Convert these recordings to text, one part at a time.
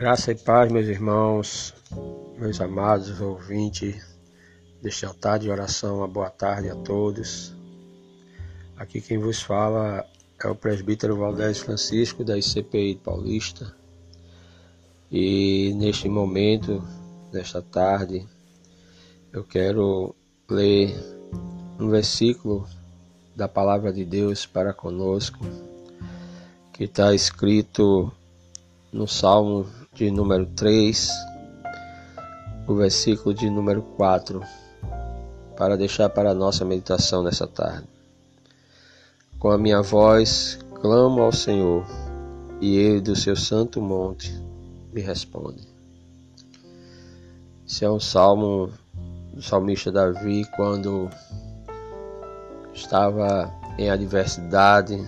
Graça e paz, meus irmãos, meus amados ouvintes deste altar de oração, uma boa tarde a todos. Aqui quem vos fala é o presbítero Valdez Francisco da ICPI Paulista. E neste momento, nesta tarde, eu quero ler um versículo da palavra de Deus para conosco, que está escrito no Salmo de número 3, o versículo de número 4, para deixar para a nossa meditação nessa tarde. Com a minha voz clamo ao Senhor, e ele do seu santo monte me responde. Esse é um salmo do salmista Davi quando estava em adversidade,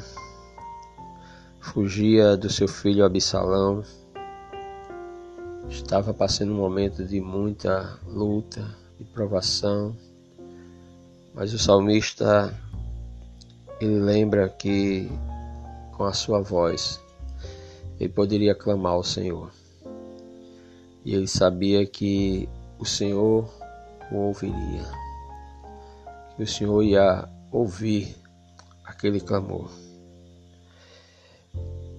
fugia do seu filho Absalão, estava passando um momento de muita luta e provação, mas o salmista ele lembra que com a sua voz ele poderia clamar ao Senhor. E ele sabia que o Senhor o ouviria, que o Senhor ia ouvir aquele clamor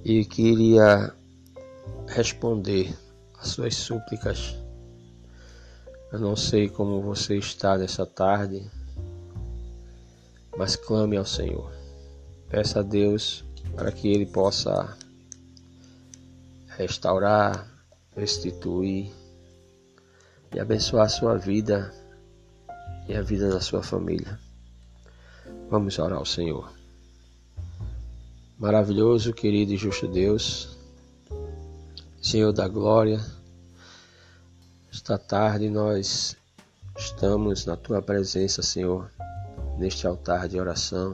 e queria responder às suas súplicas. Eu não sei como você está nessa tarde, mas clame ao Senhor. Peça a Deus para que Ele possa restaurar, restituir e abençoar a sua vida e a vida da sua família. Vamos orar ao Senhor. Maravilhoso, querido e justo Deus, Senhor da glória, esta tarde nós estamos na tua presença, Senhor, neste altar de oração,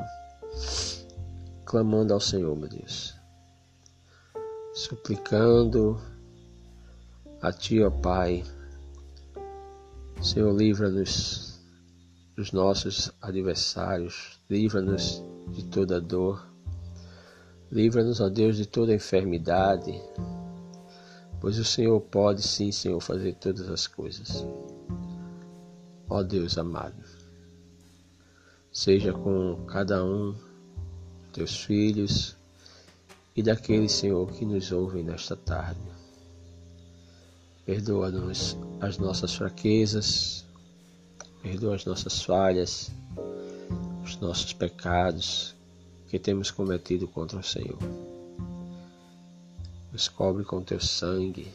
clamando ao Senhor, meu Deus, suplicando a Ti, ó Pai, Senhor, livra-nos dos nossos adversários, livra-nos de toda dor, Livra-nos, ó Deus, de toda enfermidade, pois o Senhor pode sim, Senhor, fazer todas as coisas. Ó Deus amado, seja com cada um, teus filhos e daqueles, Senhor, que nos ouvem nesta tarde. Perdoa-nos as nossas fraquezas, perdoa as nossas falhas, os nossos pecados, que temos cometido contra o Senhor. Nos cobre com teu sangue.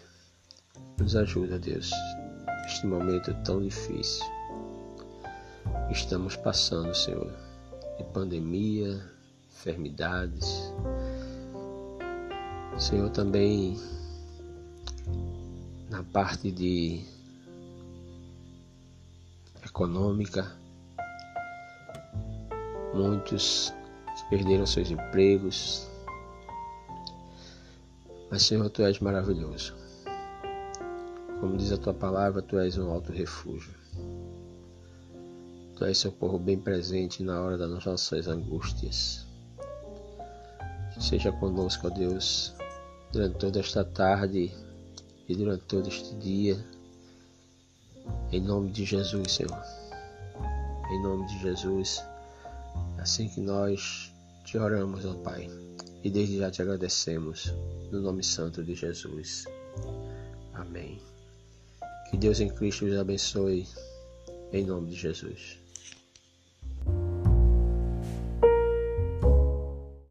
Nos ajuda, Deus, neste momento tão difícil. Estamos passando, Senhor, de pandemia, enfermidades. Senhor, também na parte de econômica, muitos perderam seus empregos. Mas, Senhor, tu és maravilhoso. Como diz a tua palavra, tu és um alto refúgio. Tu és socorro bem presente na hora das nossas angústias. Seja conosco, ó Deus, durante toda esta tarde e durante todo este dia. Em nome de Jesus, Senhor. Em nome de Jesus. Assim que nós te oramos, ó Pai, e desde já te agradecemos, no nome santo de Jesus. Amém. Que Deus em Cristo os abençoe, em nome de Jesus.